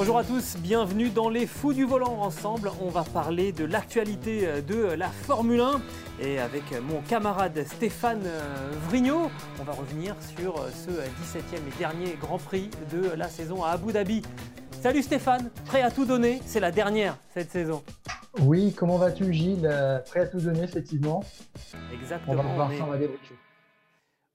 Bonjour à tous, bienvenue dans les Fous du Volant. Ensemble, on va parler de l'actualité de la Formule 1 et avec mon camarade Stéphane euh, Vrignot, on va revenir sur ce 17e et dernier Grand Prix de la saison à Abu Dhabi. Salut Stéphane, prêt à tout donner? C'est la dernière cette saison. Oui, comment vas-tu Gilles? Euh, Prêt à tout donner effectivement Exactement. On va voir on est-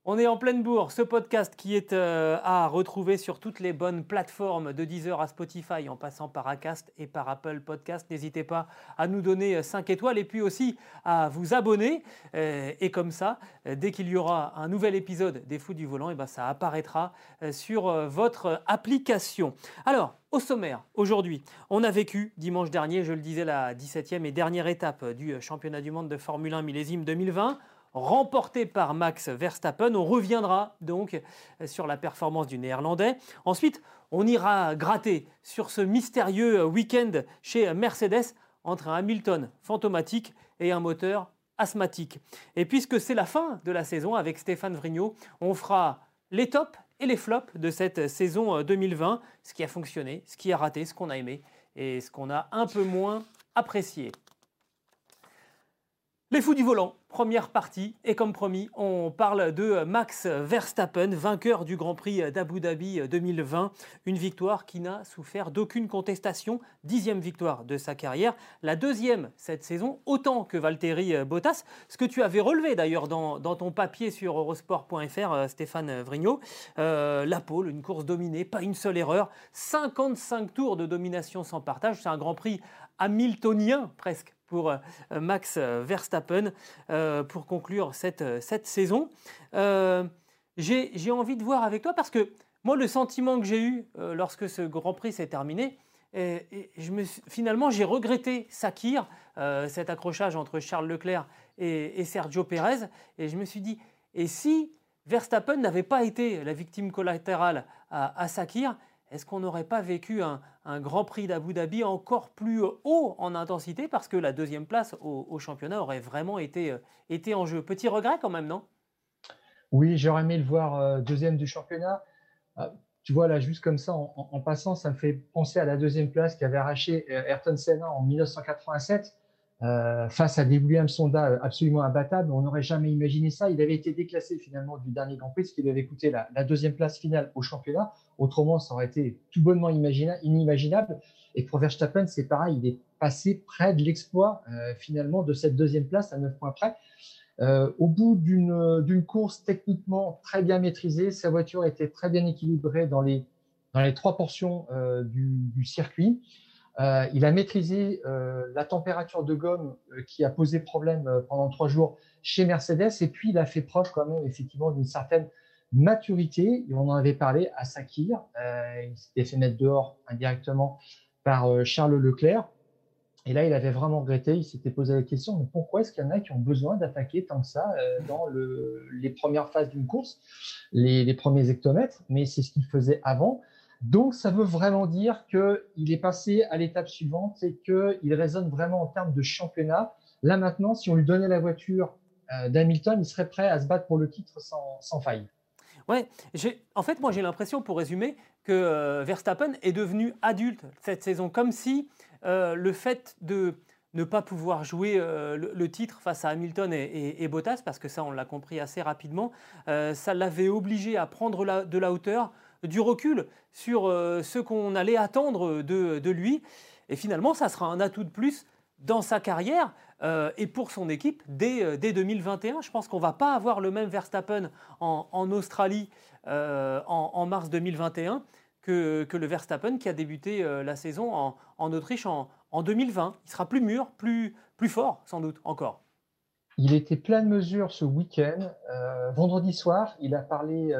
on est en pleine bourre, ce podcast qui est euh, à retrouver sur toutes les bonnes plateformes de Deezer à Spotify en passant par Acast et par Apple Podcast. N'hésitez pas à nous donner 5 étoiles et puis aussi à vous abonner. Euh, et comme ça, euh, dès qu'il y aura un nouvel épisode des Fous du Volant, et ben ça apparaîtra euh, sur euh, votre application. Alors, au sommaire, aujourd'hui, on a vécu dimanche dernier, je le disais, la 17e et dernière étape du championnat du monde de Formule 1 millésime 2020 remporté par Max Verstappen. On reviendra donc euh, sur la performance du Néerlandais. Ensuite, on ira gratter sur ce mystérieux euh, week-end chez Mercedes entre un Hamilton fantomatique et un moteur asthmatique. Et puisque c'est la fin de la saison avec Stéphane Vrignot, on fera les tops et les flops de cette saison euh, 2020, ce qui a fonctionné, ce qui a raté, ce qu'on a aimé et ce qu'on a un peu moins apprécié. Les fous du volant, première partie, et comme promis, on parle de Max Verstappen, vainqueur du Grand Prix d'Abu Dhabi 2020, une victoire qui n'a souffert d'aucune contestation, dixième victoire de sa carrière, la deuxième cette saison, autant que Valtteri Bottas, ce que tu avais relevé d'ailleurs dans, ton papier sur eurosport.fr, euh, Stéphane Vrignot, Euh, la pole, une course dominée, pas une seule erreur, 55 tours de domination sans partage, c'est un Grand Prix hamiltonien presque pour euh, Max Verstappen euh, pour conclure cette, euh, cette saison. Euh, j'ai envie de voir avec toi parce que moi, le sentiment que j'ai eu euh, lorsque ce Grand Prix s'est terminé, et, je me finalement, j'ai regretté Sakir, euh, cet accrochage entre Charles Leclerc et, et Sergio Pérez, et je me suis dit, et si Verstappen n'avait pas été la victime collatérale à, à Sakir, est-ce qu'on n'aurait pas vécu un, un Grand Prix d'Abu Dhabi encore plus haut en intensité parce que la deuxième place au, championnat aurait vraiment été, euh, été en jeu Petit regret quand même, non? Oui, j'aurais aimé le voir euh, deuxième du championnat. Euh, tu vois, là, juste comme ça, en, passant, ça me fait penser à la deuxième place qu'avait arraché Ayrton Senna en 1987 euh, face à des Williams Honda euh, absolument imbattables. On n'aurait jamais imaginé ça. Il avait été déclassé finalement du dernier Grand Prix, ce qui lui avait coûté la deuxième place finale au championnat. Autrement, ça aurait été tout bonnement imagina- inimaginable. Et pour Verstappen, c'est pareil, il est passé près de l'exploit euh, finalement de cette deuxième place à 9 points près. Euh, au bout d'une course techniquement très bien maîtrisée, sa voiture était très bien équilibrée dans les, dans les trois portions euh, du, circuit. Il a maîtrisé la température de gomme qui a posé problème pendant trois jours chez Mercedes. Et puis, il a fait preuve quand même effectivement d'une certaine maturité. On en avait parlé à Sakir. Euh, il s'était fait mettre dehors indirectement par euh, Charles Leclerc. Et là, il avait vraiment regretté, il s'était posé la question, mais pourquoi est-ce qu'il y en a qui ont besoin d'attaquer tant que ça euh, dans le, les premières phases d'une course, les, premiers hectomètres, mais c'est ce qu'il faisait avant. Donc, ça veut vraiment dire qu'il est passé à l'étape suivante et qu'il raisonne vraiment en termes de championnat. Là, maintenant, si on lui donnait la voiture d'Hamilton, il serait prêt à se battre pour le titre sans faille. Ouais, en fait, moi j'ai l'impression, pour résumer, que euh, Verstappen est devenu adulte cette saison, comme si euh, le fait de ne pas pouvoir jouer euh, le, titre face à Hamilton et, Bottas, parce que ça on l'a compris assez rapidement, ça l'avait obligé à prendre de la hauteur, du recul sur ce qu'on allait attendre de lui. Et finalement, ça sera un atout de plus dans sa carrière euh, et pour son équipe dès, euh, dès 2021. Je pense qu'on ne va pas avoir le même Verstappen en, en Australie euh, en, mars 2021 que, que le Verstappen qui a débuté la saison en, en Autriche en, en 2020. Il sera plus mûr, plus, plus fort sans doute encore. Il était plein de mesures ce week-end. Vendredi soir, il a parlé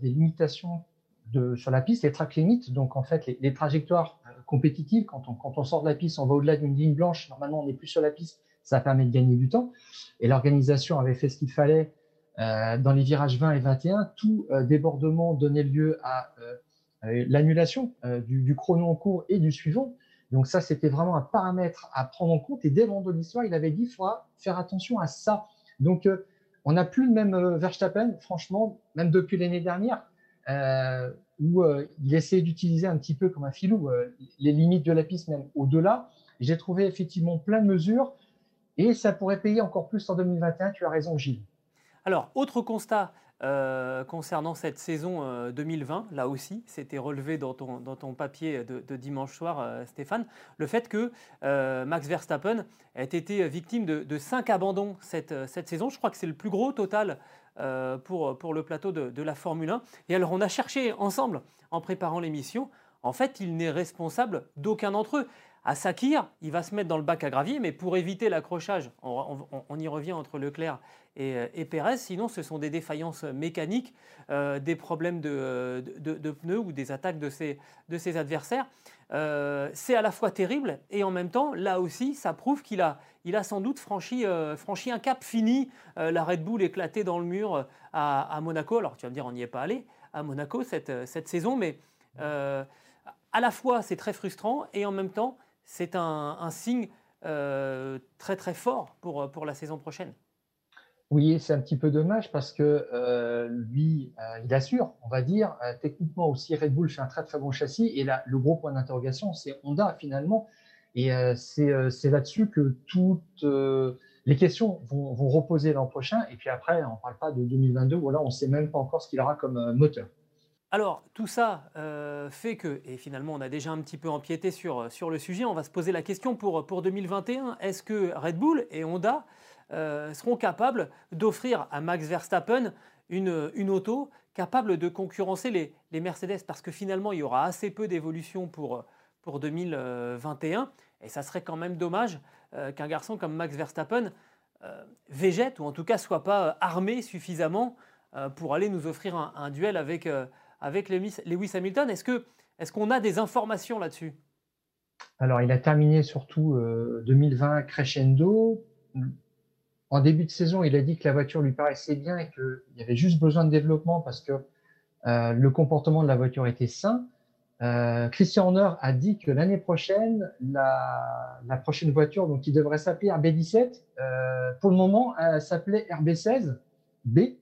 des limitations de, sur la piste, les track limits, donc en fait les, trajectoires compétitives. Quand on, quand on sort de la piste, on va au-delà d'une ligne blanche. Normalement, on n'est plus sur la piste. Ça permet de gagner du temps. Et l'organisation avait fait ce qu'il fallait dans les virages 20 et 21. Tout débordement donnait lieu à l'annulation du, chrono en cours et du suivant. Donc ça, c'était vraiment un paramètre à prendre en compte. Et dès vendredi soir, il avait dit qu'il faudra faire attention à ça. Donc euh, on n'a plus le même euh, Verstappen, franchement, même depuis l'année dernière, euh, où il essayait d'utiliser un petit peu comme un filou les limites de la piste, même au-delà. J'ai trouvé effectivement plein de mesures et ça pourrait payer encore plus en 2021. Tu as raison, Gilles. Alors, autre constat euh, concernant cette saison 2020, euh, là aussi, c'était relevé dans ton, dans ton papier de, dimanche soir, euh, Stéphane, le fait que Max Verstappen ait été victime de, cinq abandons cette, cette, saison. Je crois que c'est le plus gros total pour, pour le plateau de, de, la Formule 1. Et alors, on a cherché ensemble, en préparant l'émission, en fait, il n'est responsable d'aucun d'entre eux. À Sakir, il va se mettre dans le bac à gravier, mais pour éviter l'accrochage, on, y revient entre Leclerc et, et, Pérez, sinon ce sont des défaillances mécaniques, euh, des problèmes de, pneus ou des attaques de ses, adversaires. Euh, c'est à la fois terrible et en même temps, là aussi, ça prouve qu'il a, sans doute franchi, euh, un cap fini. la Red Bull éclatée dans le mur à, Monaco. Alors tu vas me dire, on n'y est pas allé à Monaco cette saison, mais à la fois c'est très frustrant et en même temps, c'est un, signe euh, très très fort pour, pour la saison prochaine. Oui, c'est un petit peu dommage parce que euh, lui, euh, il assure, on va dire, techniquement aussi, Red Bull fait un très très bon châssis. Et là, le gros point d'interrogation, c'est Honda finalement. Et c'est là-dessus que toutes les questions vont, vont reposer l'an prochain. Et puis après, on ne parle pas de 2022, où là, on ne sait même pas encore ce qu'il aura comme moteur. Alors, tout ça euh, fait que, et finalement on a déjà un petit peu empiété sur, sur le sujet, on va se poser la question pour, pour 2021, est-ce que Red Bull et Honda euh, seront capables d'offrir à Max Verstappen une, auto capable de concurrencer les, Mercedes? Parce que finalement il y aura assez peu d'évolution pour, pour 2021, et ça serait quand même dommage euh, qu'un garçon comme Max Verstappen végète, ou en tout cas soit pas armé suffisamment pour aller nous offrir un duel avec avec Lewis Hamilton. Est-ce qu'on est a des informations là-dessus? Alors, il a terminé surtout 2020 crescendo. En début de saison, il a dit que la voiture lui paraissait bien et qu'il y avait juste besoin de développement parce que euh, le comportement de la voiture était sain. Euh, Christian Horner a dit que l'année prochaine, la, prochaine voiture, donc qui devrait s'appeler RB17, euh, pour le moment, elle s'appelait RB16B,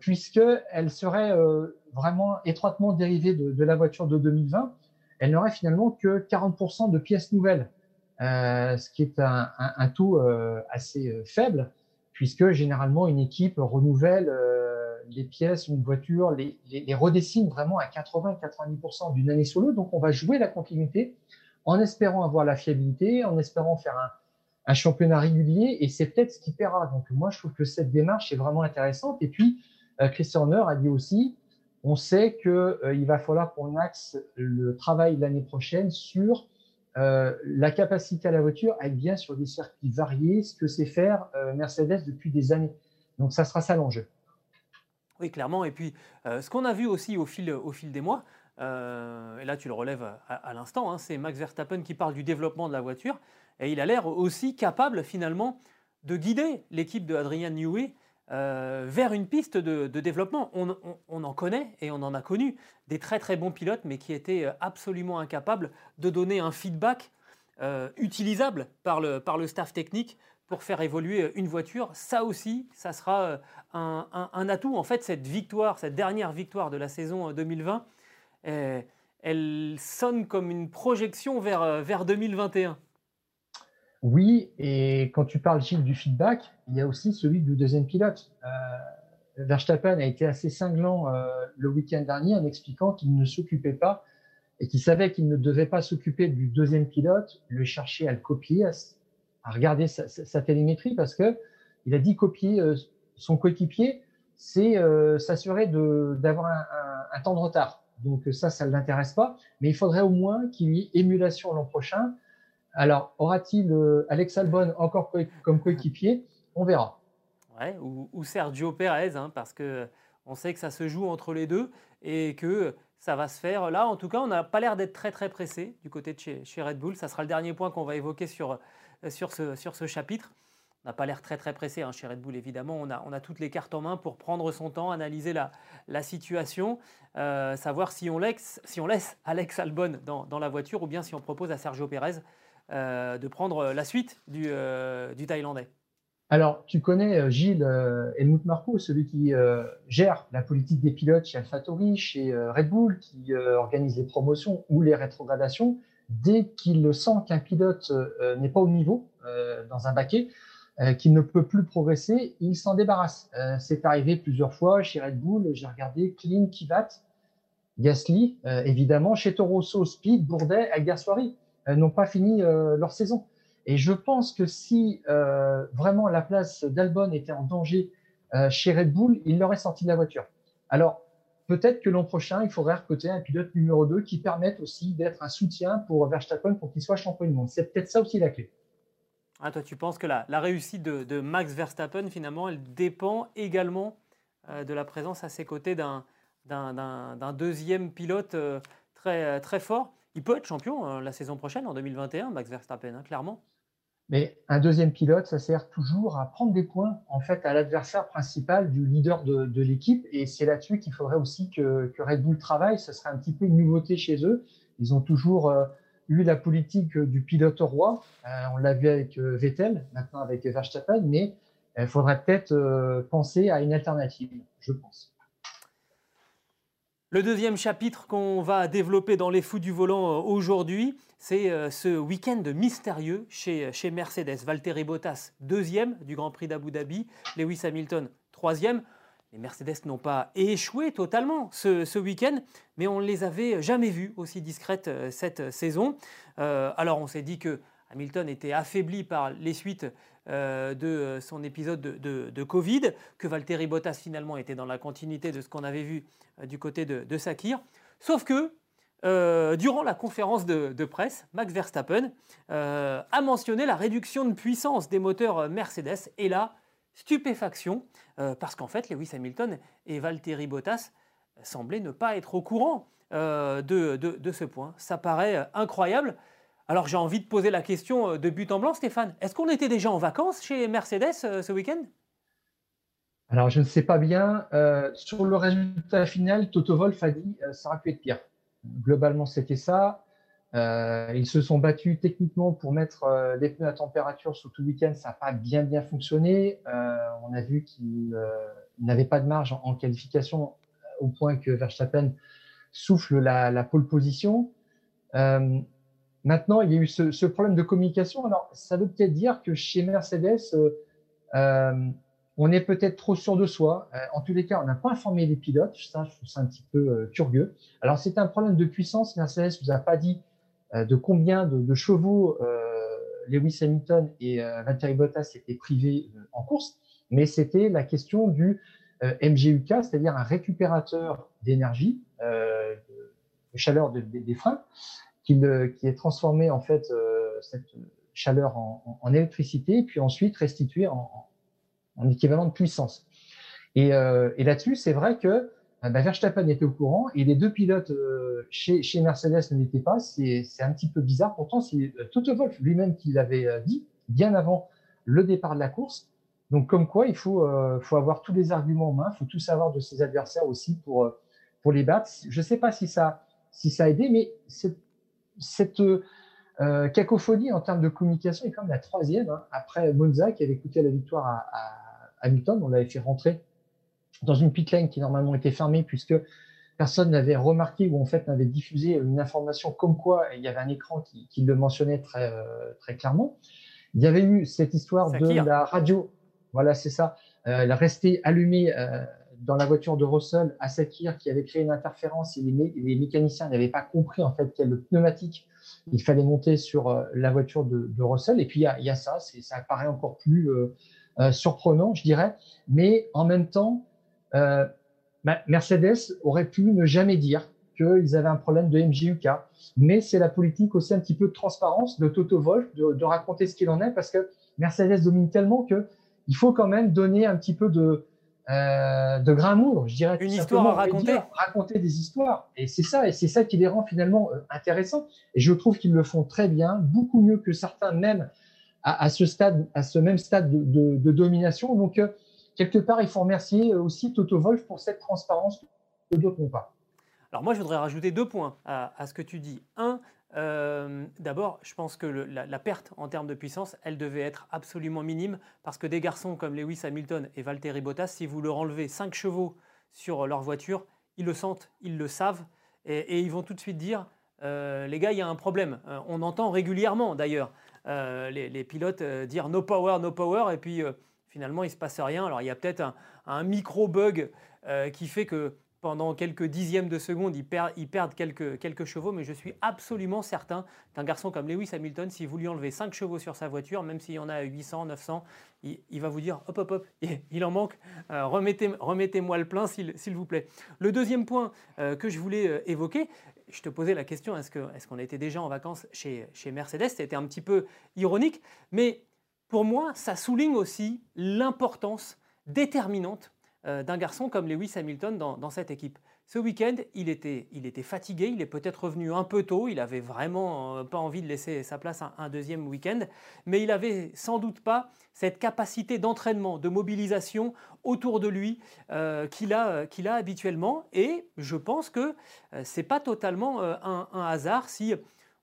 puisqu'elle serait vraiment étroitement dérivée de, la voiture de 2020, elle n'aurait finalement que 40% de pièces nouvelles, euh, ce qui est un, taux euh, assez euh, faible, puisque généralement une équipe renouvelle les pièces, une voiture, les, les, redessine vraiment à 80-90% d'une année sur l'autre. Donc on va jouer la continuité en espérant avoir la fiabilité, en espérant faire un, un championnat régulier, et c'est peut-être ce qui paiera. Donc moi je trouve que cette démarche est vraiment intéressante. Et puis Christian Horner a dit aussi, on sait qu'il euh, va falloir qu'on axe le travail l'année prochaine sur euh, la capacité à la voiture à être bien sur des circuits variés, ce que sait faire euh, Mercedes depuis des années. Donc ça sera ça l'enjeu. Oui, clairement. Et puis, ce qu'on a vu aussi au fil, au fil des mois, et là tu le relèves à, l'instant, hein, c'est Max Verstappen qui parle du développement de la voiture, et il a l'air aussi capable finalement de guider l'équipe de Adrian Newey euh, vers une piste de, développement. On, en connaît et on en a connu des très très bons pilotes, mais qui étaient euh, absolument incapables de donner un feedback euh, utilisable par le, par le staff technique pour faire évoluer une voiture. Ça aussi, ça sera un, un, atout. En fait, cette victoire, cette dernière victoire de la saison 2020, elle sonne comme une projection vers, vers 2021. Oui, et quand tu parles, Gilles, du feedback, il y a aussi celui du deuxième pilote. Euh, Verstappen a été assez cinglant euh, le week-end dernier en expliquant qu'il ne s'occupait pas et qu'il savait qu'il ne devait pas s'occuper du deuxième pilote, le chercher à le copier, à, regarder sa, télémétrie, parce que il a dit copier euh, son coéquipier, c'est s'assurer d'avoir un, un, temps de retard. Donc ça, ça ne l'intéresse pas, mais il faudrait au moins qu'il y ait émulation l'an prochain alors, aura-t-il euh, Alex Albon encore comme coéquipier? On verra. Ou, Sergio Perez, hein, parce que on sait que ça se joue entre les deux et que ça va se faire. Là, en tout cas, on n'a pas l'air d'être très très pressé du côté de chez, Red Bull. Ça sera le dernier point qu'on va évoquer sur, sur, ce, sur ce chapitre. On n'a pas l'air très très pressé hein, chez Red Bull, évidemment. On a, on a toutes les cartes en main pour prendre son temps, analyser la, la situation, euh, savoir si on, laisse, si on laisse Alex Albon dans, dans, la voiture ou bien si on propose à Sergio Pérez euh, de prendre la suite du, euh, du Thaïlandais. Alors, tu connais euh, Gilles euh, Helmut Marco, celui qui euh, gère la politique des pilotes chez AlphaTauri, chez Red Bull, qui organise les promotions ou les rétrogradations. Dès qu'il sent qu'un pilote n'est pas au niveau dans un baquet, qu'il ne peut plus progresser, il s'en débarrasse. C'est arrivé plusieurs fois chez Red Bull. J'ai regardé Clean, Kivat, Gasly, évidemment, chez Toro Rosso, Speed, Bourdet, Alguersuari n'ont pas fini leur saison. Et je pense que si euh, vraiment la place d'Albon était en danger euh, chez Red Bull, il l'aurait sorti de la voiture. Alors, peut-être que l'an prochain, il faudrait recruter un pilote numéro 2 qui permette aussi d'être un soutien pour Verstappen pour qu'il soit champion du monde. C'est peut-être ça aussi la clé. Ah, toi, tu penses que la, réussite de, Max Verstappen, finalement, elle dépend également euh, de la présence à ses côtés d'un, d'un, deuxième pilote très, très fort? Il peut être champion la saison prochaine, en 2021, Max Verstappen, hein, clairement. Mais un deuxième pilote, ça sert toujours à prendre des points en fait à l'adversaire principal du leader de, l'équipe. Et c'est là-dessus qu'il faudrait aussi que, Red Bull travaille. Ce serait un petit peu une nouveauté chez eux. Ils ont toujours euh, eu la politique du pilote roi. Euh, on l'a vu avec euh, Vettel, maintenant avec Verstappen, mais il faudrait peut-être penser à une alternative, je pense. Le deuxième chapitre qu'on va développer dans les fous du volant euh, aujourd'hui, c'est euh, ce week-end mystérieux chez, chez Mercedes. Valtteri Bottas, deuxième du Grand Prix d'Abu Dhabi, Lewis Hamilton, troisième. Les Mercedes n'ont pas échoué totalement ce, week-end, mais on ne les avait jamais vues aussi discrètes euh, cette saison. alors on s'est dit que Hamilton était affaibli par les suites euh, de son épisode de, Covid, que Valtteri Bottas finalement était dans la continuité de ce qu'on avait vu euh, du côté de, Sakir. Sauf que euh, durant la conférence de, presse, Max Verstappen a mentionné la réduction de puissance des moteurs Mercedes et la stupéfaction, parce qu'en fait Lewis Hamilton et Valtteri Bottas semblaient ne pas être au courant de, ce point. Ça paraît incroyable. Alors j'ai envie de poser la question euh, de but en blanc, Stéphane. Est-ce qu'on était déjà en vacances chez Mercedes euh, ce week-end? Alors je ne sais pas bien. Euh, sur le résultat final, Toto Wolff a dit ça aurait pu être pire. Globalement, c'était ça. ils se sont battus techniquement pour mettre les pneus à température sur tout le week-end. Ça n'a pas bien bien fonctionné. on a vu qu'ils n'avaient pas de marge en, qualification au point que Verstappen souffle la pole position. Maintenant, il y a eu ce, problème de communication. Alors, ça veut peut-être dire que chez Mercedes, euh, euh, on est peut-être trop sûr de soi. Euh, en tous les cas, on n'a pas informé les pilotes. Ça, je trouve ça un petit peu curieux. Alors, c'est un problème de puissance. Mercedes vous a pas dit de combien de, chevaux Lewis Hamilton et Valtteri Bottas étaient privés en course, mais c'était la question du MGUK, c'est-à-dire un récupérateur d'énergie, de chaleur des freins, qui, qui est transformé en fait euh, cette chaleur en, électricité, puis ensuite restituée en, en équivalent de puissance. Et, euh, et là-dessus, c'est vrai que bah, Verstappen était au courant et les deux pilotes euh, chez, Mercedes ne l'étaient pas. C'est un petit peu bizarre. Pourtant, c'est Toto Wolff lui-même qui l'avait dit bien avant le départ de la course. Donc, comme quoi, il faut, avoir tous les arguments en main, il faut tout savoir de ses adversaires aussi pour, pour les battre. Je ne sais pas si ça, si ça a aidé, mais cette euh, cacophonie en termes de communication est quand même la troisième, hein. après Monza qui avait coûté la victoire à, Hamilton. On l'avait fait rentrer dans une pit lane qui normalement était fermée puisque personne n'avait remarqué ou en fait n'avait diffusé une information comme quoi il y avait un écran qui, le mentionnait très, euh, très clairement. Il y avait eu cette histoire de la radio. Voilà, c'est ça. Euh, elle restait allumée euh, dans la voiture de Russell à Sakir qui avait créé une interférence et les, mécaniciens n'avaient pas compris en fait quel pneumatique il fallait monter sur euh, la voiture de, Russell. Et puis il y a, ça, ça paraît encore plus euh, euh, surprenant, je dirais. Mais en même temps, Mercedes aurait pu ne jamais dire qu'ils avaient un problème de MJUK. Mais c'est la politique aussi un petit peu de transparence de Toto Wolff de, de raconter ce qu'il en est parce que Mercedes domine tellement que il faut quand même donner un petit peu de, euh, de grain je dirais. Une histoire à raconter. raconter des histoires. Et c'est ça, et c'est ça qui les rend finalement euh, intéressants. Et je trouve qu'ils le font très bien, beaucoup mieux que certains même à, ce stade, à ce même stade de, domination. Donc, euh, quelque part, il faut remercier aussi Toto Wolf pour cette transparence que d'autres n'ont pas. Alors moi, je voudrais rajouter deux points à, à ce que tu dis. Un, euh, d'abord, je pense que la, perte en termes de puissance, elle devait être absolument minime parce que des garçons comme Lewis Hamilton et Valtteri Bottas, si vous leur enlevez 5 chevaux sur leur voiture, ils le sentent, ils le savent et, ils vont tout de suite dire euh, les gars, il y a un problème. Euh, on entend régulièrement d'ailleurs les, pilotes dire no power, no power et puis finalement il ne se passe rien. Alors il y a peut-être un, un micro-bug qui fait que pendant quelques dixièmes de seconde, ils, perdent quelques, chevaux, mais je suis absolument certain qu'un garçon comme Lewis Hamilton, si vous lui enlevez 5 chevaux sur sa voiture, même s'il y en a 800, 900, il, va vous dire hop, hop, hop, il en manque, euh, remettez-moi le plein, s'il vous plaît. Le deuxième point euh, que je voulais euh, évoquer, je te posais la question est-ce qu'on était déjà en vacances chez, chez Mercedes? C'était un petit peu ironique, mais pour moi, ça souligne aussi l'importance déterminante d'un garçon comme Lewis Hamilton dans, cette équipe. Ce week-end, il était, il était fatigué, il est peut-être revenu un peu tôt, il avait vraiment euh, pas envie de laisser sa place un, deuxième week-end, mais il avait sans doute pas cette capacité d'entraînement, de mobilisation autour de lui euh, qu'il a, qu'il a habituellement. Et je pense que c'est pas totalement un, hasard si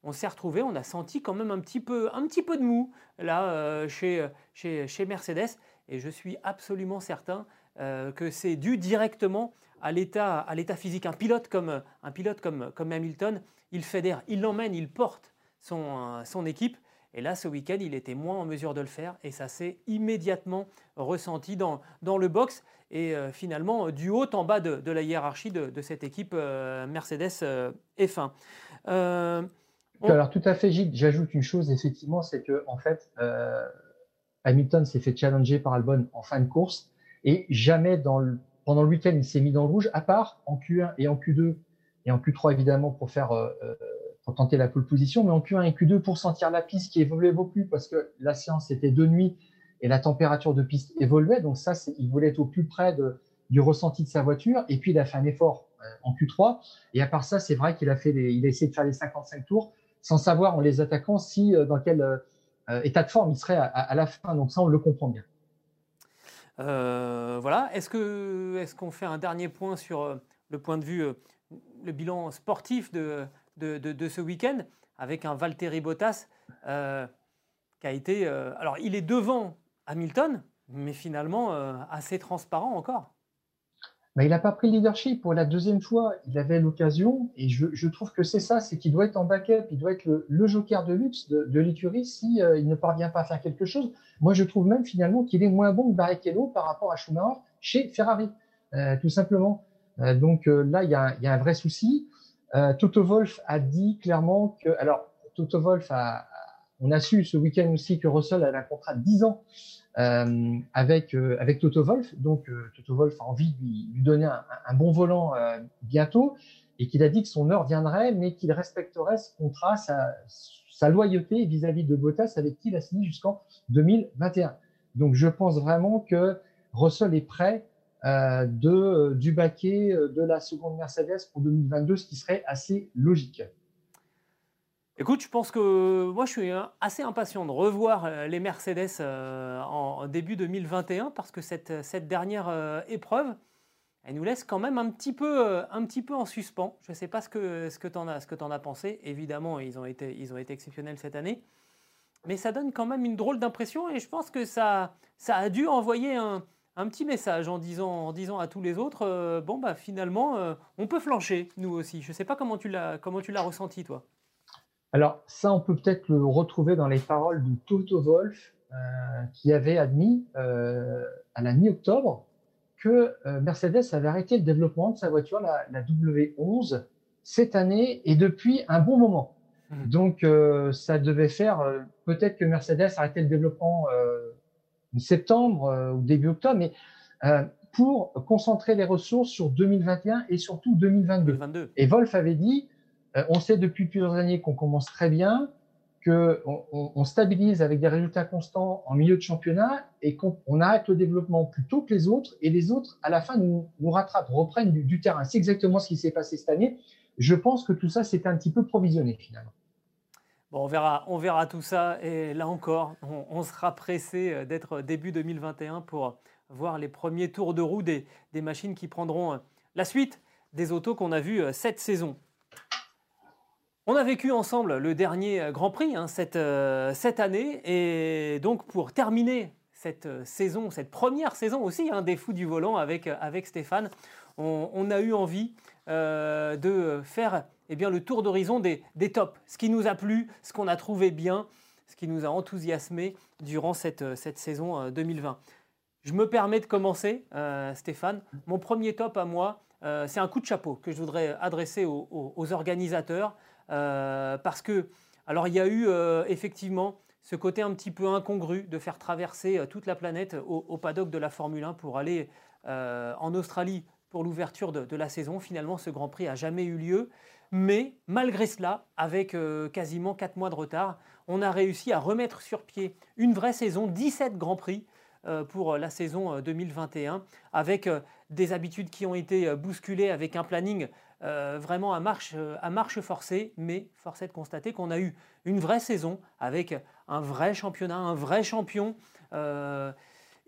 on s'est retrouvé, on a senti quand même un petit peu, un petit peu de mou là chez, chez, chez Mercedes. Et je suis absolument certain euh, que c'est dû directement à l'état, physique. Un pilote comme, Hamilton, il fédère, il l'emmène, il porte son, son équipe. Et là, ce week-end, il était moins en mesure de le faire et ça s'est immédiatement ressenti dans, le box et euh, finalement du haut en bas de, la hiérarchie de, cette équipe euh, Mercedes F1. Alors tout à fait, Gilles. J'ajoute une chose, effectivement, c'est que en fait, Hamilton s'est fait challenger par Albon en fin de course et jamais dans le, pendant le week-end, il s'est mis dans le rouge, à part en Q1 et en Q2, et en Q3 évidemment euh, euh, pour tenter la pole position, mais en Q1 et Q2 pour sentir la piste qui évoluait beaucoup parce que la séance était de nuit et la température de piste évoluait. Donc ça, il voulait être au plus près du ressenti de sa voiture. Et puis il a fait un effort euh, en Q3. Et à part ça, c'est vrai qu'il a essayé de faire les 55 tours sans savoir en les attaquant si dans quel état de forme il serait à, la fin. Donc ça, on le comprend bien. Euh, voilà. Est-ce qu'on fait un dernier point sur euh, le point de vue, euh, le bilan sportif de, de, de, ce week-end avec un Valtteri Bottas qui a été. alors, il est devant Hamilton, mais finalement assez transparent encore. Il n'a pas pris le leadership pour la deuxième fois. Il avait l'occasion, et je, trouve que c'est ça, c'est qu'il doit être en backup, il doit être le, joker de luxe de, de l'écurie si il ne parvient pas à faire quelque chose. Moi, je trouve même finalement qu'il est moins bon que Barrichello par rapport à Schumacher chez Ferrari, euh, tout simplement. Euh, donc euh, là, il y, a, y, a, un vrai souci. Toto Wolf a dit clairement que, alors Toto Wolf a, on a su ce week-end aussi que Russell avait un contrat de 10 ans avec avec Toto Wolf. Donc Toto Wolf a envie de lui, donner un, bon volant bientôt et qu'il a dit que son heure viendrait, mais qu'il respecterait ce contrat, sa, sa loyauté vis-à-vis de Bottas avec qui il a signé jusqu'en 2021. Donc je pense vraiment que Russell est prêt euh, de, euh, du baquet euh, de la seconde Mercedes pour 2022, ce qui serait assez logique. Écoute, je pense que moi je suis assez impatient de revoir les Mercedes en début 2021 parce que cette, cette dernière épreuve, elle nous laisse quand même un petit peu, euh, un petit peu en suspens. Je ne sais pas ce que, ce que tu en, as, en as pensé. Évidemment, ils ont, été, ils ont été exceptionnels cette année. Mais ça donne quand même une drôle d'impression et je pense que ça, ça a dû envoyer un, un petit message en disant, en disant à tous les autres, euh, bon, bah, finalement, euh, on peut flancher, nous aussi. Je ne sais pas comment tu l'as ressenti, toi. Alors, ça, on peut peut-être le retrouver dans les paroles de Toto Wolf, qui avait admis à la mi-octobre que euh, Mercedes avait arrêté le développement de sa voiture, la, W11, cette année et depuis un bon moment. Mmh. Donc, euh, ça devait faire euh, peut-être que Mercedes arrêtait le développement en septembre ou début octobre, mais pour concentrer les ressources sur 2021 et surtout 2022. Et Wolf avait dit, on sait depuis plusieurs années qu'on commence très bien, qu'on on stabilise avec des résultats constants en milieu de championnat et qu'on arrête le développement plus tôt que les autres et les autres, à la fin, nous, rattrapent, reprennent du, terrain. C'est exactement ce qui s'est passé cette année. Je pense que tout ça, c'était un petit peu provisionné finalement. Bon, on verra, on verra tout ça et là encore, on, sera pressé euh, d'être début 2021 pour voir les premiers tours de roue des, des machines qui prendront euh, la suite des autos qu'on a vues euh, cette saison. On a vécu ensemble le dernier euh, Grand Prix hein, cette, euh, cette, année et donc pour terminer cette euh, saison, cette première saison aussi hein, des Fous du Volant avec, avec Stéphane, on, a eu envie de faire eh bien, le tour d'horizon des, des, tops, ce qui nous a plu, ce qu'on a trouvé bien, ce qui nous a enthousiasmé durant cette, cette saison 2020. Je me permets de commencer, Stéphane. Mon premier top à moi, c'est un coup de chapeau que je voudrais adresser aux, aux organisateurs. Euh, parce que, alors il y a eu euh, effectivement ce côté un petit peu incongru de faire traverser euh, toute la planète au, paddock de la Formule 1 pour aller en Australie pour l'ouverture de, la saison. Finalement, ce Grand Prix n'a jamais eu lieu. Mais malgré cela, avec quasiment 4 mois de retard, on a réussi à remettre sur pied une vraie saison, 17 Grands Prix pour la saison 2021, avec des habitudes qui ont été bousculées, avec un planning euh, vraiment à marche, euh, à marche forcée, mais force est de constater qu'on a eu une vraie saison avec un vrai championnat, un vrai champion. Euh,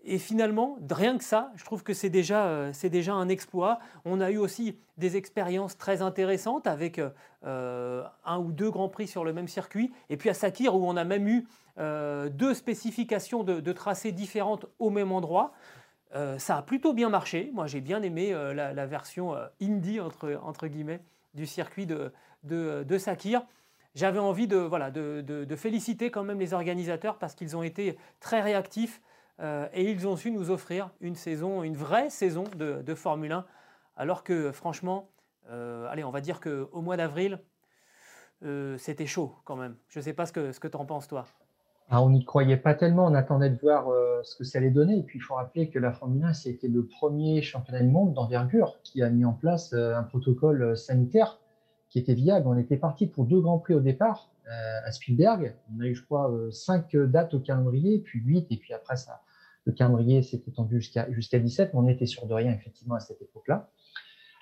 et finalement, rien que ça, je trouve que c'est déjà, déjà un exploit. On a eu aussi des expériences très intéressantes avec un ou deux grands prix sur le même circuit. Et puis à Sakir, où on a même eu deux spécifications de, de tracés différentes au même endroit. Euh, ça a plutôt bien marché. Moi, j'ai bien aimé euh, la, version euh, indie, entre, guillemets, du circuit de, de, Sakir. J'avais envie de, féliciter quand même les organisateurs parce qu'ils ont été très réactifs et ils ont su nous offrir une saison, une vraie saison de, Formule 1. Alors que franchement, allez, on va dire qu'au mois d'avril, c'était chaud quand même. Je ne sais pas ce que, ce que tu en penses, toi. Ah, on n'y croyait pas tellement, on attendait de voir euh, ce que ça allait donner. Et puis il faut rappeler que la Formule 1, c'était le premier championnat du monde d'envergure qui a mis en place euh, un protocole euh, sanitaire qui était viable. On était parti pour deux grands prix au départ à Spielberg. On a eu, je crois, cinq dates au calendrier, puis huit, et puis après ça, le calendrier s'est étendu jusqu'à jusqu'à 17, mais on était sûr de rien effectivement à cette époque-là.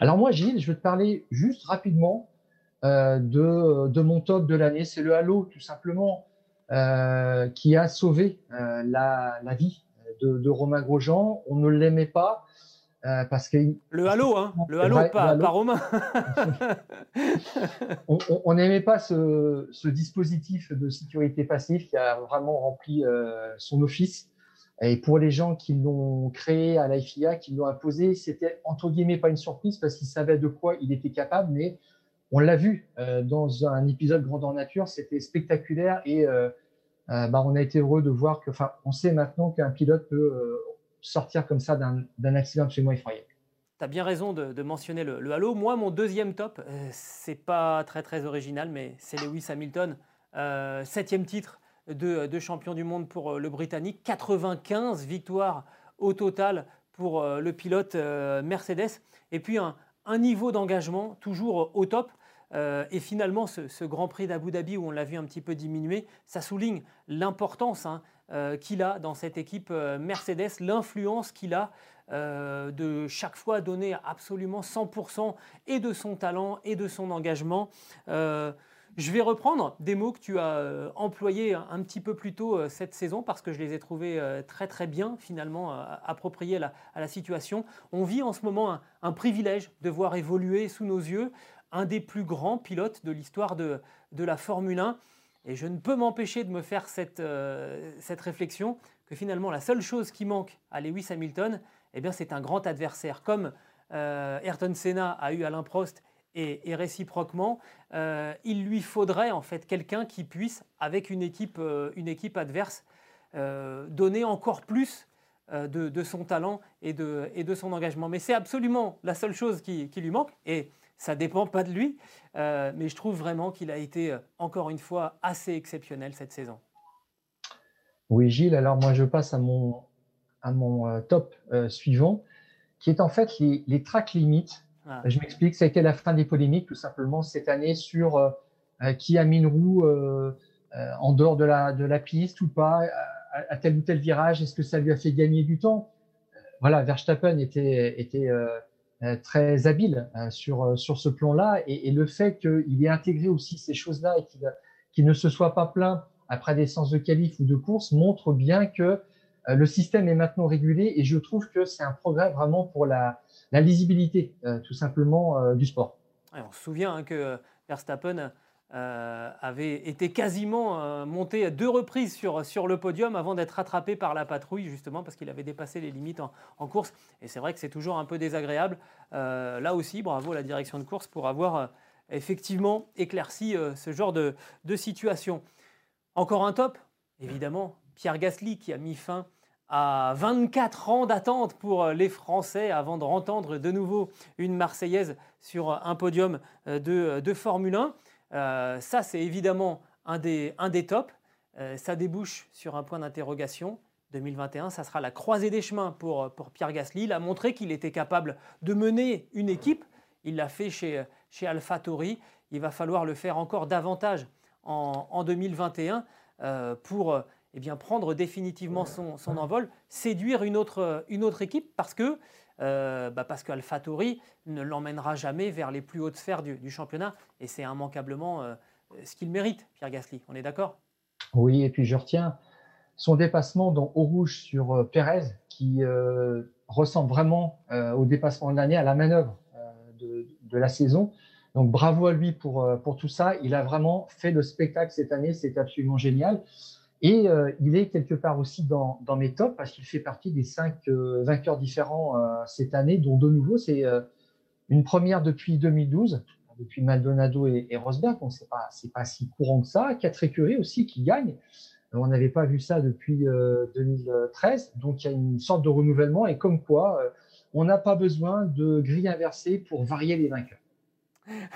Alors moi, Gilles, je vais te parler juste rapidement de, de mon top de l'année. C'est le Halo, tout simplement. Euh, qui a sauvé euh, la, vie de, Romain Grosjean. On ne l'aimait pas. Euh, parce que le halo, hein, le halo, pas, Romain. on n'aimait pas ce, dispositif de sécurité passive qui a vraiment rempli son office. Et pour les gens qui l'ont créé à la FIA, qui l'ont imposé, c'était entre guillemets pas une surprise parce qu'ils savaient de quoi il était capable, mais on l'a vu dans un épisode Grandeur Nature, c'était spectaculaire et euh, bah, on a été heureux de voir que, enfin, on sait maintenant qu'un pilote peut euh, sortir comme ça d'un accident absolument effroyable. Tu as bien raison de, mentionner le, halo. Moi, mon deuxième top, euh, c'est pas très très original, mais c'est Lewis Hamilton, septième titre de, champion du monde pour le Britannique, 95 victoires au total pour le pilote Mercedes, et puis un niveau d'engagement toujours au top. Euh, et finalement, ce, Grand Prix d'Abu Dhabi, où on l'a vu un petit peu diminuer, ça souligne l'importance hein, euh, qu'il a dans cette équipe euh, Mercedes, l'influence qu'il a de chaque fois donner absolument 100% et de son talent et de son engagement. Je vais reprendre des mots que tu as employés un petit peu plus tôt cette saison parce que je les ai trouvés très très bien finalement appropriés à la, situation. On vit en ce moment un privilège de voir évoluer sous nos yeux un des plus grands pilotes de l'histoire de, la Formule 1. Et je ne peux m'empêcher de me faire cette, euh, cette, réflexion que finalement la seule chose qui manque à Lewis Hamilton, eh bien, c'est un grand adversaire. Comme euh, Ayrton Senna a eu Alain Prost et, réciproquement, euh, il lui faudrait en fait quelqu'un qui puisse, avec une équipe, une équipe adverse, donner encore plus de, son talent et de, et de son engagement. Mais c'est absolument la seule chose qui, qui lui manque. Et ça dépend pas de lui, euh, mais je trouve vraiment qu'il a été, euh, encore une fois, assez exceptionnel cette saison. Oui, Gilles, alors moi je passe à mon, à mon euh, top suivant, qui est en fait les, les track limits. Ah. Je m'explique, ça a été la fin des polémiques tout simplement cette année sur qui a mis une roue en dehors de la, de la piste ou pas, à, tel ou tel virage, est-ce que ça lui a fait gagner du temps? Voilà, Verstappen était, était très habile sur, sur ce plan-là et, le fait qu'il ait intégré aussi ces choses-là et qu'il ne se soit pas plaint après des de qualif ou de course montre bien que euh, le système est maintenant régulé et je trouve que c'est un progrès vraiment pour la, lisibilité, euh, tout simplement, euh, du sport. on se souvient hein, que Verstappen avait été quasiment monté à deux reprises sur, sur le podium avant d'être rattrapé par la patrouille, justement parce qu'il avait dépassé les limites en, course. Et c'est vrai que c'est toujours un peu désagréable. là aussi, bravo à la direction de course pour avoir effectivement éclairci ce genre de, de situation. Encore un top, évidemment, Pierre Gasly qui a mis fin à 24 ans d'attente pour les Français avant de entendre de nouveau une Marseillaise sur un podium de, Formule 1. Euh, ça, c'est évidemment un des, un des tops. Euh, ça débouche sur un point d'interrogation. 2021, ça sera la croisée des chemins pour, pour Pierre Gasly. Il a montré qu'il était capable de mener une équipe. Il l'a fait chez, chez AlphaTauri. Il va falloir le faire encore davantage en, en 2021 euh, pour eh bien, prendre définitivement son, envol, séduire une autre, une autre équipe parce que euh, bah parce qu'AlphaTauri ne l'emmènera jamais vers les plus hautes sphères du, championnat et c'est immanquablement euh, ce qu'il mérite, Pierre Gasly. On est d'accord? Oui, et puis je retiens son dépassement dans Eau Rouge sur euh, Pérez qui ressemble vraiment au dépassement de l'année, à la manœuvre de, la saison. Donc bravo à lui pour tout ça. Il a vraiment fait le spectacle cette année, c'est absolument génial. Et euh, il est quelque part aussi dans, mes tops parce qu'il fait partie des cinq euh, vainqueurs différents euh, cette année, dont de nouveau, c'est une première depuis 2012, depuis Maldonado et, Rosberg. Donc, c'est pas, c'est pas si courant que ça. Quatre écuries aussi qui gagnent. On n'avait pas vu ça depuis 2013. Donc, il y a une sorte de renouvellement et comme quoi, on n'a pas besoin de grille inversée pour varier les vainqueurs.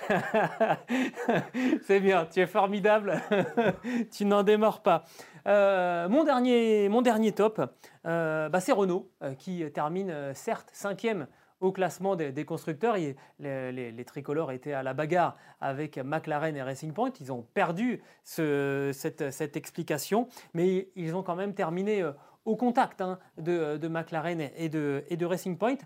c'est bien, tu es formidable, tu n'en démords pas. Euh, mon, dernier, mon dernier top, euh, bah, c'est Renault, euh, qui termine certes cinquième au classement des, constructeurs. les, tricolores étaient à la bagarre avec McLaren et Racing Point. Ils ont perdu cette, explication, mais ils ont quand même terminé au contact hein, de, McLaren et de Racing Point.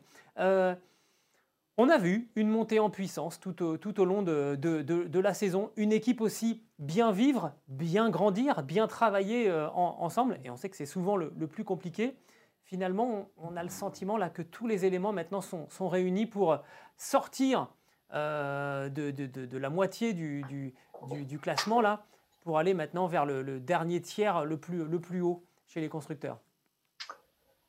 On a vu une montée en puissance tout au, long de, la saison, une équipe aussi bien vivre, bien grandir, bien travailler euh, ensemble, et on sait que c'est souvent le, plus compliqué. Finalement, on, a le sentiment là que tous les éléments maintenant sont, réunis pour sortir euh, de, la moitié du, classement là, pour aller maintenant vers le, dernier tiers le plus, haut chez les constructeurs.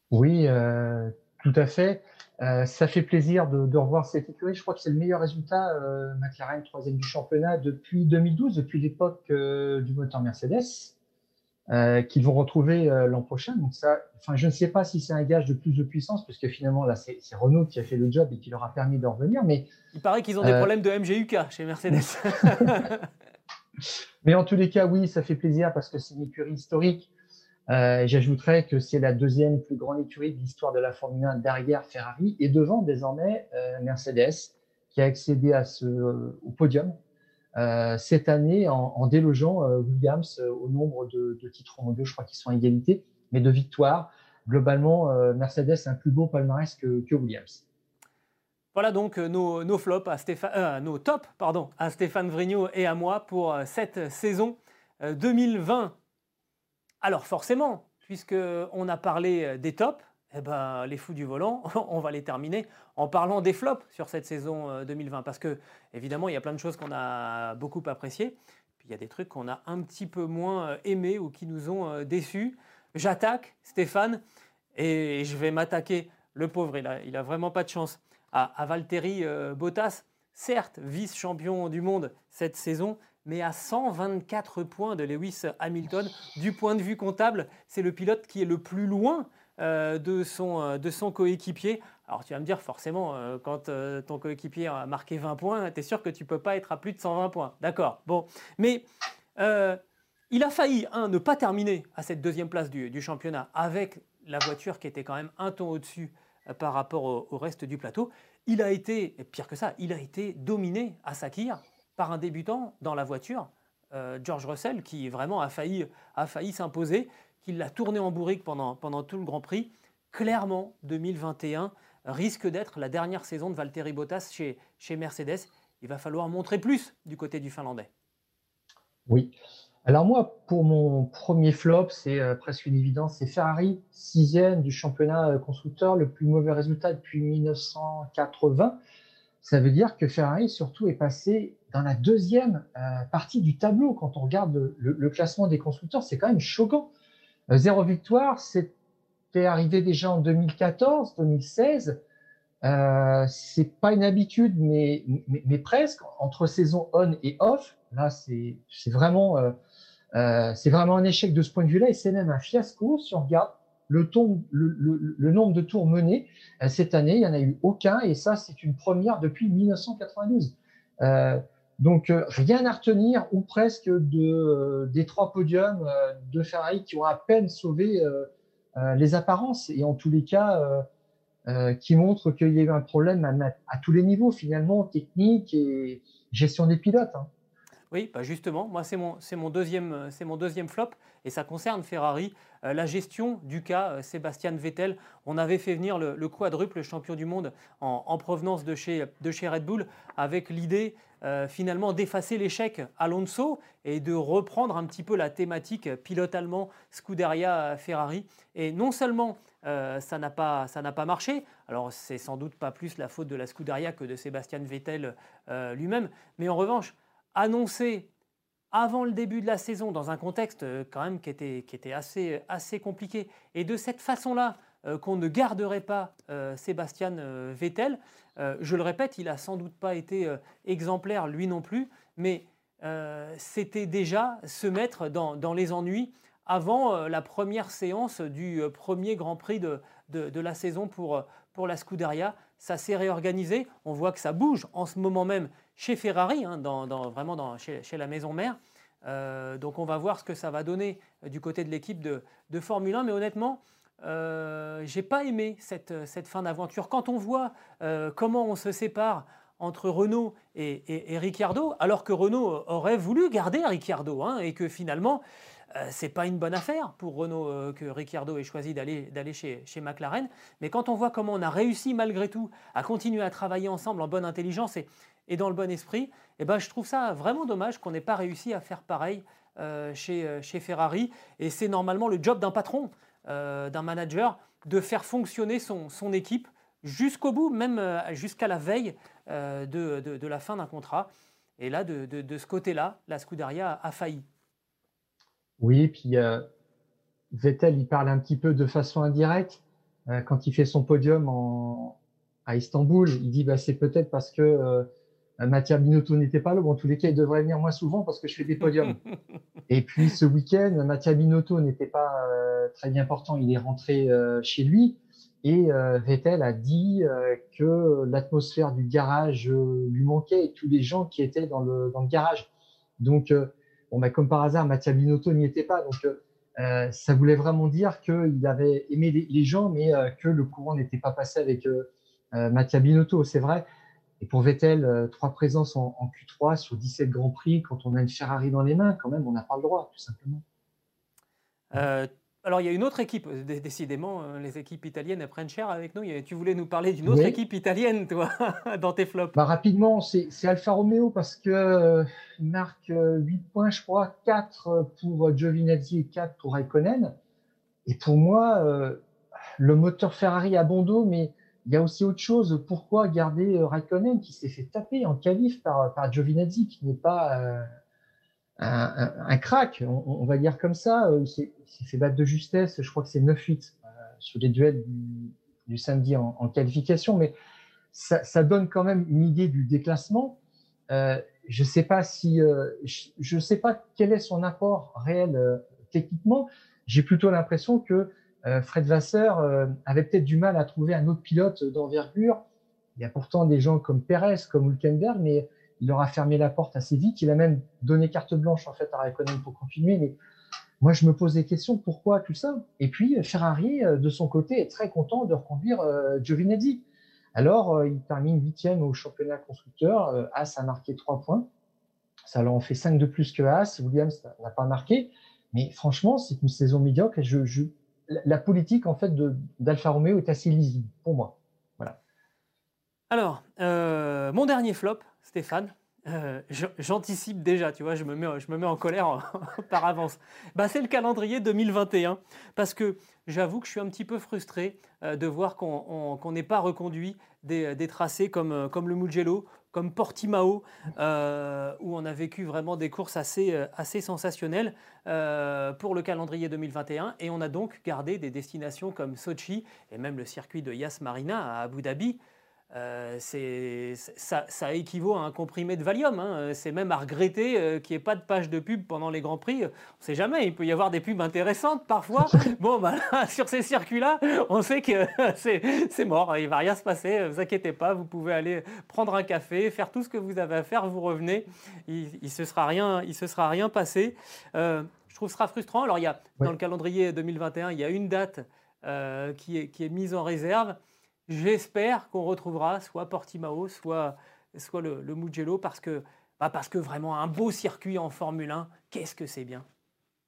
Oui, euh, tout à fait. Euh, ça fait plaisir de, revoir cette écurie. Je crois que c'est le meilleur résultat, euh, McLaren, troisième du championnat, depuis 2012, depuis l'époque euh, du moteur Mercedes, qu'ils vont retrouver l'an prochain. Donc ça, enfin, je ne sais pas si c'est un gage de plus de puissance, parce que finalement, là, c'est Renault qui a fait le job et qui leur a permis de revenir. Mais il paraît qu'ils ont des problèmes de MGUK chez Mercedes. mais en tous les cas, oui, ça fait plaisir parce que c'est une écurie historique. Euh, J'ajouterais que c'est la deuxième plus grande écurie de l'histoire de la Formule 1 derrière Ferrari et devant désormais euh, Mercedes qui a accédé euh, au podium cette année en, en délogeant Williams au nombre de, titres mondiaux. Je crois qu'ils sont à égalité, mais de victoires. Globalement, Mercedes a un plus beau palmarès que, que Williams. Voilà donc nos, nos flops à Stéphane, nos tops pardon, à Stéphane Vrignot et à moi pour cette saison 2020 alors forcément, puisqu'on a parlé euh, des tops, eh ben, les fous du volant, on va les terminer en parlant des flops sur cette saison 2020. Euh, Parce que, évidemment, il y a plein de choses qu'on a beaucoup appréciées. Puis il y a des trucs qu'on a un petit peu moins euh, aimés ou qui nous ont déçus. J'attaque Stéphane et je vais m'attaquer, le pauvre, il a, il a vraiment pas de chance, à, à Valtteri Bottas, certes vice-champion du monde cette saison, mais à 124 points de Lewis Hamilton. Du point de vue comptable, c'est le pilote qui est le plus loin euh, de son, euh, de son coéquipier. Alors tu vas me dire forcément, euh, quand ton coéquipier a marqué 20 points, tu es sûr que tu ne peux pas être à plus de 120 points. D'accord, bon. Mais il a failli, ne pas terminer à cette deuxième place du, championnat avec la voiture qui était quand même un ton au-dessus par rapport au, au, reste du plateau. Il a été, pire que ça, il a été dominé à Sakir par un débutant dans la voiture, George Russell, qui vraiment a failli, a failli s'imposer, qu'il l'a tourné en bourrique pendant, pendant tout le Grand Prix. Clairement, 2021 risque d'être la dernière saison de Valtteri Bottas chez, chez Mercedes. Il va falloir montrer plus du côté du Finlandais. Oui. Alors moi, pour mon premier flop, c'est euh, presque une évidence, c'est Ferrari, sixième du championnat euh, constructeur, le plus mauvais résultat depuis 1980. Ça veut dire que Ferrari, surtout, est passé dans la deuxième euh, partie du tableau. Quand on regarde le, classement des constructeurs, c'est quand même choquant. zéro victoire, c'était arrivé déjà en 2014, 2016. Euh, c'est pas une habitude, mais, presque entre saison on et off. Là, c'est vraiment, euh, euh, vraiment un échec de ce point de vue-là, et c'est même un fiasco si on regarde le, le, nombre de tours menés euh, cette année. Il y en a eu aucun, et ça, c'est une première depuis 1992. Euh, donc rien à retenir, ou presque de des trois podiums de Ferrari qui ont à peine sauvé euh, les apparences et en tous les cas euh, euh, qui montrent qu'il y a eu un problème à, tous les niveaux finalement, technique et gestion des pilotes. Hein. Oui, bah justement, moi c'est mon, mon, deuxième, mon deuxième flop et ça concerne Ferrari. la gestion du cas Sébastien Vettel. On avait fait venir le, quadruple champion du monde en, provenance de chez, de chez Red Bull avec l'idée euh, finalement d'effacer l'échec Alonso et de reprendre un petit peu la thématique pilote allemand Scuderia Ferrari. Et non seulement euh, ça n'a pas, pas marché, alors c'est sans doute pas plus la faute de la Scuderia que de Sébastien Vettel euh, lui-même, mais en revanche, annoncer avant le début de la saison, dans un contexte quand même qui était, qui était assez, assez compliqué, et de cette façon-là, qu'on ne garderait pas Sébastien Vettel, euh, je le répète, il n'a sans doute pas été euh, exemplaire lui non plus, mais euh, c'était déjà se mettre dans, les ennuis avant la première séance du premier Grand Prix de, la saison pour, pour la Scuderia. Ça s'est réorganisé. On voit que ça bouge en ce moment même chez Ferrari, hein, vraiment chez, la maison mère. donc on va voir ce que ça va donner du côté de l'équipe de, de, Formule 1. Mais honnêtement, euh, j'ai pas aimé cette, cette fin d'aventure. Quand on voit euh, comment on se sépare entre Renault et, Ricciardo, alors que Renault aurait voulu garder Ricciardo, hein, et que finalement, euh, c'est pas une bonne affaire pour Renault euh, que Ricciardo ait choisi d'aller, chez, chez McLaren. Mais quand on voit comment on a réussi malgré tout à continuer à travailler ensemble en bonne intelligence et, et dans le bon esprit, eh ben, je trouve ça vraiment dommage qu'on n'ait pas réussi à faire pareil chez, chez Ferrari. Et c'est normalement le job d'un patron. Euh, d'un manager de faire fonctionner son, son équipe jusqu'au bout, même euh, jusqu'à la veille euh, de, de, la fin d'un contrat. Et là, de, de ce côté-là, la Scuderia a, failli. Oui, puis Vettel, il parle un petit peu de façon indirecte. quand il fait son podium à Istanbul, il dit bah, c'est peut-être parce que euh, Mathieu Binotto n'était pas là. Bon, en tous les cas, il devrait venir moins souvent parce que je fais des podiums. et puis ce week-end, Mathieu Binotto n'était pas euh, très bien portant. Il est rentré euh, chez lui. Et Vettel a dit que l'atmosphère du garage lui manquait et tous les gens qui étaient dans le, dans le garage. Donc, bon, bah, comme par hasard, Mathieu Binotto n'y était pas. Donc, ça voulait vraiment dire qu'il avait aimé les, gens, mais que le courant n'était pas passé avec Mathieu Binotto. C'est vrai. Et pour Vettel, euh, trois présences en, Q3 sur 17 Grands Prix, quand on a une Ferrari dans les mains, quand même, on n'a pas le droit, tout simplement. Euh, alors, il y a une autre équipe, décidément, euh, les équipes italiennes prennent cher avec nous. Tu voulais nous parler d'une autre équipe italienne, toi, dans tes flops bah, Rapidement, c'est Alfa Romeo parce que marque 8 points, je crois, 4 pour Giovinazzi et 4 pour Raikkonen. Et pour moi, le moteur Ferrari a bon dos, mais il y a aussi autre chose. Pourquoi garder euh, Raikkonen qui s'est fait taper en qualif par, par Giovinazzi, qui n'est pas euh, un, crack, on, va dire comme ça. Euh, il s'est fait battre de justesse, je crois que c'est 9-8 sur les duels du, samedi en, qualification, mais ça, donne quand même une idée du déclassement. je sais pas si, je ne sais pas quel est son apport réel techniquement. J'ai plutôt l'impression que Fred Vasseur euh, avait peut-être du mal à trouver un autre pilote d'envergure. Il y a pourtant des gens comme Perez, comme Hülkenberg, mais il leur a fermé la porte assez vite. Il a même donné carte blanche en fait à Raikkonen pour continuer. Mais moi, je me pose des questions pourquoi tout ça? Et puis Ferrari, euh, de son côté, est très content de reconduire Giovinazzi. Alors, il termine huitième au championnat constructeur. As a marqué trois points. Ça leur en fait 5 de plus que As. Williams n'a pas marqué. Mais franchement, c'est une saison médiocre. Je, la politique en fait d'Alfa Romeo est assez lisible pour moi. Voilà. Alors, euh, mon dernier flop, Stéphane. Euh, j'anticipe déjà, tu vois, je me mets, je me mets en colère par avance. Bah, c'est le calendrier 2021, parce que j'avoue que je suis un petit peu frustré euh, de voir qu'on n'ait pas reconduit des, des, tracés comme, comme le Mugello, comme Portimao, euh, où on a vécu vraiment des courses assez, euh, assez sensationnelles euh, pour le calendrier 2021. Et on a donc gardé des destinations comme Sochi et même le circuit de Yas Marina à Abu Dhabi, euh, ça, ça, équivaut à un comprimé de Valium. Hein. C'est même à regretter euh, qu'il n'y ait pas de page de pub pendant les Grands Prix. On ne sait jamais, il peut y avoir des pubs intéressantes parfois. bon, bah, sur ces circuits-là, on sait que c'est mort, il ne va rien se passer. Ne vous inquiétez pas, vous pouvez aller prendre un café, faire tout ce que vous avez à faire, vous revenez. Il ne se, sera rien, il se sera rien passé. Euh, je trouve ce sera frustrant. Alors, il y a, dans le calendrier 2021, il y a une date qui, est, qui est mise en réserve. J'espère qu'on retrouvera soit Portimao, soit, soit le, Mugello, parce que, bah parce que vraiment un beau circuit en Formule 1, qu'est-ce que c'est bien.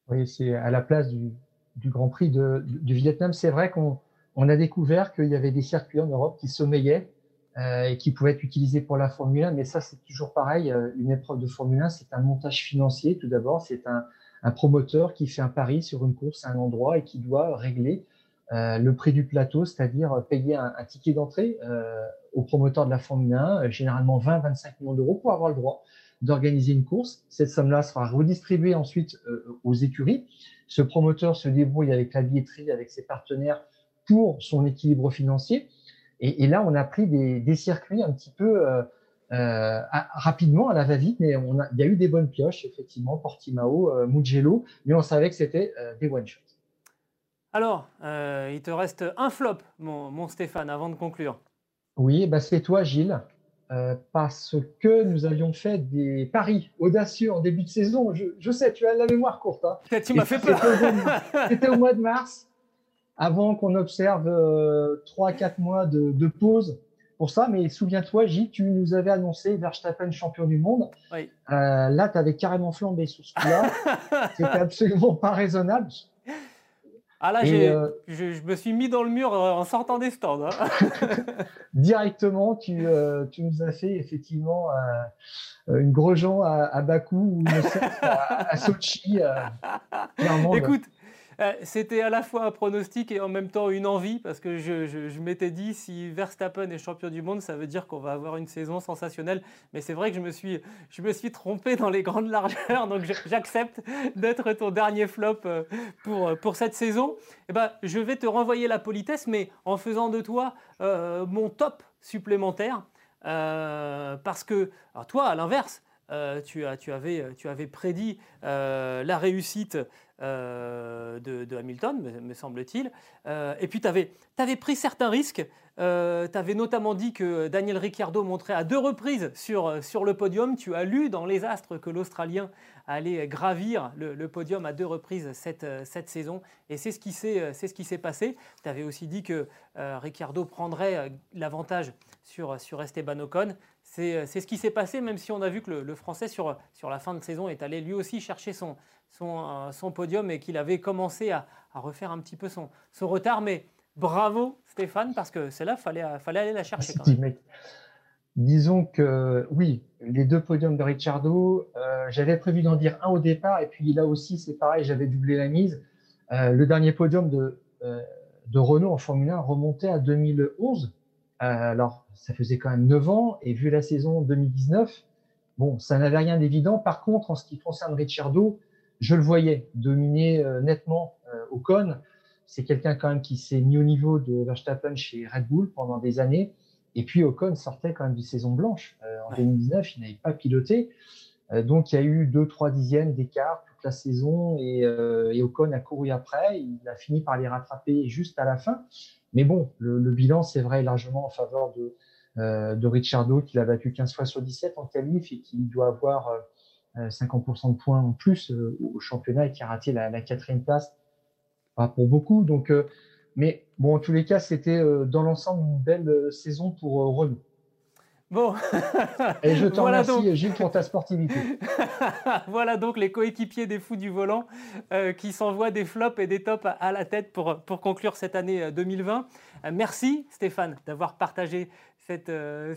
Oui, c'est à la place du, Grand Prix du Vietnam. C'est vrai qu'on on a découvert qu'il y avait des circuits en Europe qui sommeillaient euh, et qui pouvaient être utilisés pour la Formule 1, mais ça c'est toujours pareil. Euh, une épreuve de Formule 1, c'est un montage financier tout d'abord. C'est un, un promoteur qui fait un pari sur une course à un endroit et qui doit régler euh, le prix du plateau, c'est-à-dire payer un, ticket d'entrée euh, au promoteur de la Formule 1, euh, généralement 20-25 millions d'euros pour avoir le droit d'organiser une course. Cette somme-là sera redistribuée ensuite aux écuries. Ce promoteur se débrouille avec la billetterie, avec ses partenaires pour son équilibre financier. Et, là, on a pris des, circuits un petit peu rapidement à la va-vite, mais il y a eu des bonnes pioches, effectivement, Portimao, Mugello, mais on savait que c'était des one-shots. Alors, euh, il te reste un flop, mon, Stéphane, avant de conclure. Oui, bah c'est toi, Gilles, euh, parce que nous avions fait des paris audacieux en début de saison. Je, sais, tu as la mémoire courte. Hein. Tu m'as fait peur. C'était au, mois de mars, avant qu'on observe 3-4 euh, mois de, pause pour ça. Mais souviens-toi, Gilles, tu nous avais annoncé Verstappen champion du monde. là, tu avais carrément flambé sur ce coup-là. C'était absolument pas raisonnable. Ah là, euh, je, me suis mis dans le mur euh, en sortant des stands. Hein. Directement, tu, euh, tu, nous as fait effectivement une Grosjean à, à Bakou ou une à, à Sochi. Écoute, c'était à la fois un pronostic et en même temps une envie, parce que je, m'étais dit, si Verstappen est champion du monde, ça veut dire qu'on va avoir une saison sensationnelle. Mais c'est vrai que je me, suis, trompé dans les grandes largeurs, donc j'accepte d'être ton dernier flop euh, pour, pour cette saison. Eh ben, je vais te renvoyer la politesse, mais en faisant de toi euh, mon top supplémentaire. parce que, toi, à l'inverse, tu, as, tu, avais, tu avais prédit la réussite euh, de, Hamilton, me, semble-t-il. Euh, et puis, tu avais, pris certains risques. Euh, tu avais notamment dit que Daniel Ricciardo montrait à deux reprises sur, sur le podium. Tu as lu dans Les Astres que l'Australien allait gravir le, podium à deux reprises cette, cette saison. Et c'est ce qui s'est passé. Tu avais aussi dit que Ricciardo prendrait l'avantage sur, sur Esteban Ocon. C'est ce qui s'est passé, même si on a vu que le, le Français, sur, sur la fin de saison, est allé lui aussi chercher son, son, son podium et qu'il avait commencé à, à, refaire un petit peu son, son retard. Mais bravo Stéphane, parce que c'est là, il fallait, fallait aller la chercher. Quand même. Disons que oui, les deux podiums de Ricciardo, euh, j'avais prévu d'en dire un au départ, et puis là aussi c'est pareil, j'avais doublé la mise. Euh, le dernier podium de, euh, de Renault en Formule 1 remontait à 2011. Alors, ça faisait quand même 9 ans, et vu la saison 2019, bon, ça n'avait rien d'évident. Par contre, en ce qui concerne Ricciardo, je le voyais dominer euh, nettement euh, Ocon. C'est quelqu'un quand même qui s'est mis au niveau de Verstappen chez Red Bull pendant des années. Et puis Ocon sortait quand même du saison blanche. Euh, en 2019, il n'avait pas piloté. donc il y a eu 2-3 dixièmes d'écart toute la saison et, et, Ocon a couru après. Il a fini par les rattraper juste à la fin. Mais bon, le, bilan, c'est vrai, largement en faveur de, de Ricciardo, qui l'a battu 15 fois sur 17 en qualif et qui doit avoir 50% euh, de points en plus euh, au championnat et qui a raté la, quatrième place. Pas pour beaucoup. Donc, euh, mais bon, en tous les cas, c'était dans l'ensemble une belle saison pour Renault. Bon. Et je te remercie, Gilles, pour ta sportivité. voilà donc les coéquipiers des fous du volant euh, qui s'envoient des flops et des tops à, la tête pour, pour conclure cette année 2020. Euh, merci Stéphane d'avoir partagé cette,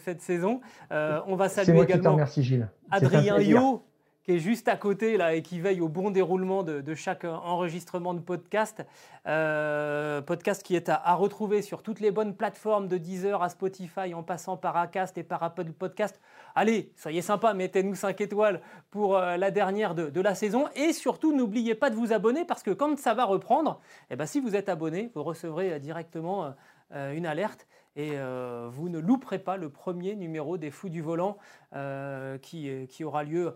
cette saison. on va saluer également Gilles. Adrien Yo qui est juste à côté là et qui veille au bon déroulement de, chaque enregistrement de podcast. Euh, podcast qui est à, retrouver sur toutes les bonnes plateformes de Deezer à Spotify en passant par Acast et par Apple Podcast. Allez, soyez sympa, mettez-nous 5 étoiles pour euh, la dernière de, la saison et surtout n'oubliez pas de vous abonner parce que quand ça va reprendre, eh ben, si vous êtes abonné, vous recevrez euh, directement une alerte et vous ne louperez pas le premier numéro des Fous du Volant qui, qui aura lieu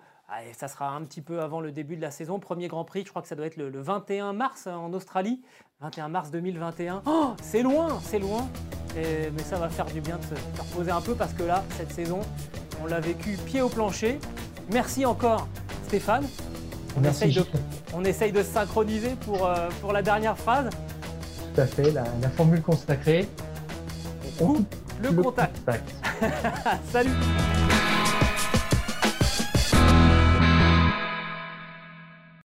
ça sera un petit peu avant le début de la saison. Premier Grand Prix, je crois que ça doit être le, 21 mars hein, en Australie. 21 mars 2021. Oh, c'est loin, c'est loin. mais ça va faire du bien de se reposer un peu parce que là, cette saison, on l'a vécu pied au plancher. Merci encore Stéphane. On, essaye, de, on essaye de se synchroniser pour, euh, pour la dernière phrase. Tout à fait, la, formule consacrée. On le, contact. Salut